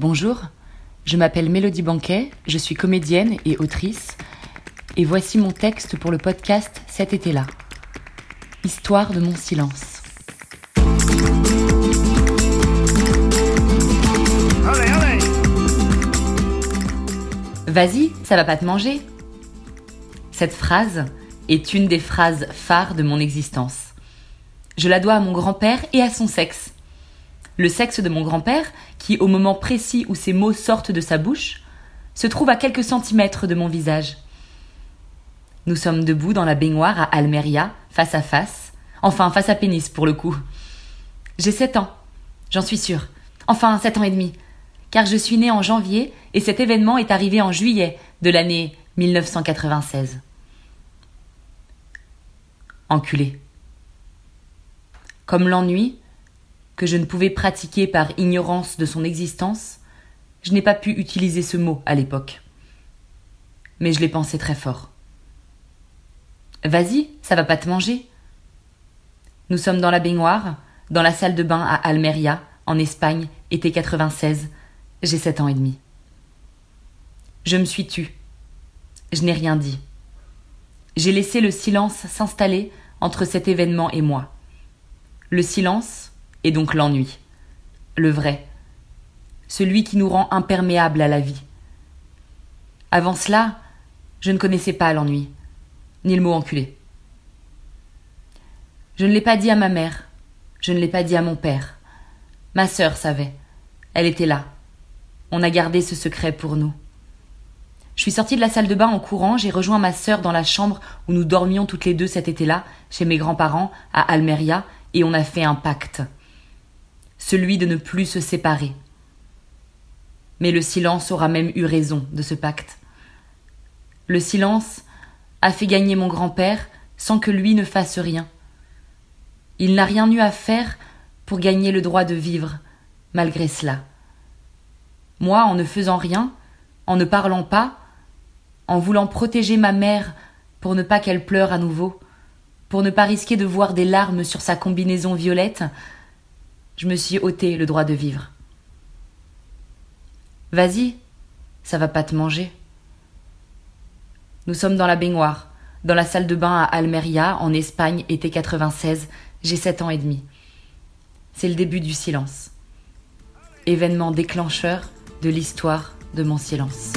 Bonjour, je m'appelle Mélodie Banquet, je suis comédienne et autrice, et voici mon texte pour le podcast Cet été-là. Histoire de mon silence. Allez, allez Vas-y, ça va pas te manger Cette phrase est une des phrases phares de mon existence. Je la dois à mon grand-père et à son sexe. Le sexe de mon grand-père, qui, au moment précis où ces mots sortent de sa bouche, se trouve à quelques centimètres de mon visage. Nous sommes debout dans la baignoire à Almeria, face à face. Enfin, face à pénis pour le coup. J'ai sept ans, j'en suis sûre. Enfin, sept ans et demi. Car je suis née en janvier et cet événement est arrivé en juillet de l'année 1996. Enculé. Comme l'ennui, que je ne pouvais pratiquer par ignorance de son existence, je n'ai pas pu utiliser ce mot à l'époque. Mais je l'ai pensé très fort. Vas-y, ça va pas te manger. Nous sommes dans la baignoire, dans la salle de bain à Almeria, en Espagne, été 96. J'ai sept ans et demi. Je me suis tue. Je n'ai rien dit. J'ai laissé le silence s'installer entre cet événement et moi. Le silence, et donc l'ennui. Le vrai. Celui qui nous rend imperméables à la vie. Avant cela, je ne connaissais pas l'ennui, ni le mot enculé. Je ne l'ai pas dit à ma mère, je ne l'ai pas dit à mon père. Ma sœur savait. Elle était là. On a gardé ce secret pour nous. Je suis sortie de la salle de bain en courant, j'ai rejoint ma sœur dans la chambre où nous dormions toutes les deux cet été-là, chez mes grands-parents, à Almeria, et on a fait un pacte celui de ne plus se séparer. Mais le silence aura même eu raison de ce pacte. Le silence a fait gagner mon grand-père sans que lui ne fasse rien. Il n'a rien eu à faire pour gagner le droit de vivre, malgré cela. Moi, en ne faisant rien, en ne parlant pas, en voulant protéger ma mère pour ne pas qu'elle pleure à nouveau, pour ne pas risquer de voir des larmes sur sa combinaison violette, je me suis ôté le droit de vivre. Vas-y, ça va pas te manger. Nous sommes dans la baignoire, dans la salle de bain à Almeria, en Espagne, été 96, j'ai sept ans et demi. C'est le début du silence. Événement déclencheur de l'histoire de mon silence.